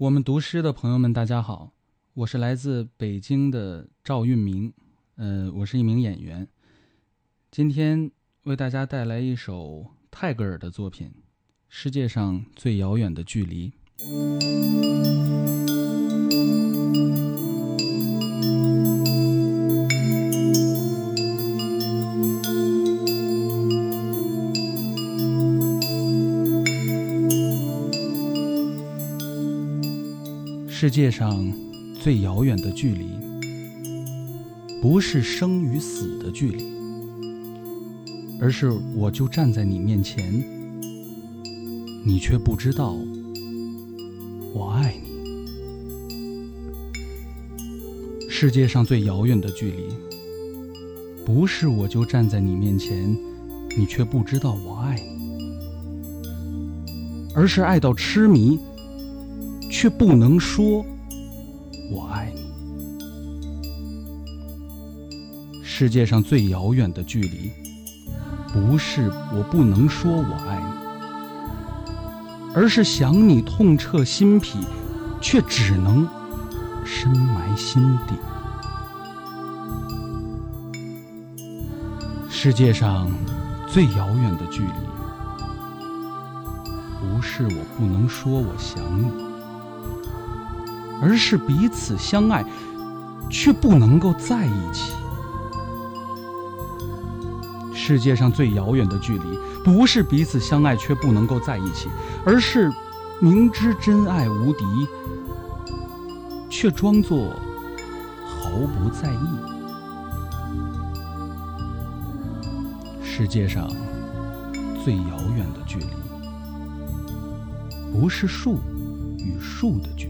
我们读诗的朋友们，大家好，我是来自北京的赵运明，呃，我是一名演员，今天为大家带来一首泰戈尔的作品《世界上最遥远的距离》。世界上最遥远的距离，不是生与死的距离，而是我就站在你面前，你却不知道我爱你。世界上最遥远的距离，不是我就站在你面前，你却不知道我爱你，而是爱到痴迷。却不能说“我爱你”。世界上最遥远的距离，不是我不能说我爱你，而是想你痛彻心脾，却只能深埋心底。世界上最遥远的距离，不是我不能说我想你。而是彼此相爱，却不能够在一起。世界上最遥远的距离，不是彼此相爱却不能够在一起，而是明知真爱无敌，却装作毫不在意。世界上最遥远的距离，不是树与树的距离。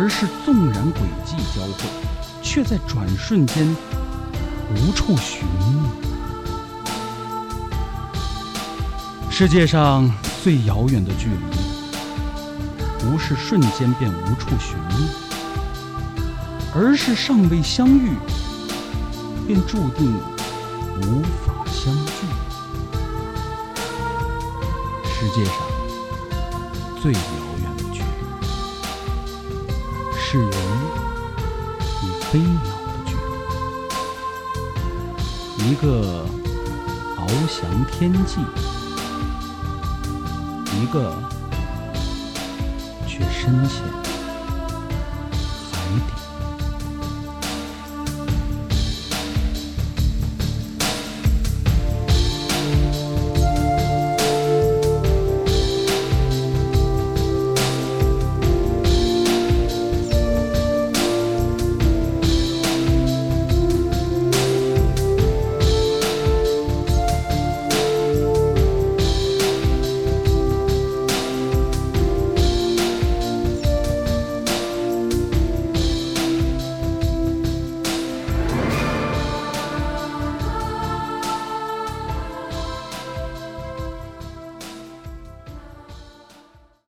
而是纵然轨迹交汇，却在转瞬间无处寻觅。世界上最遥远的距离，不是瞬间便无处寻觅，而是尚未相遇，便注定无法相聚。世界上最遥远。是人与飞鸟的距离一个翱翔天际一个却深潜海底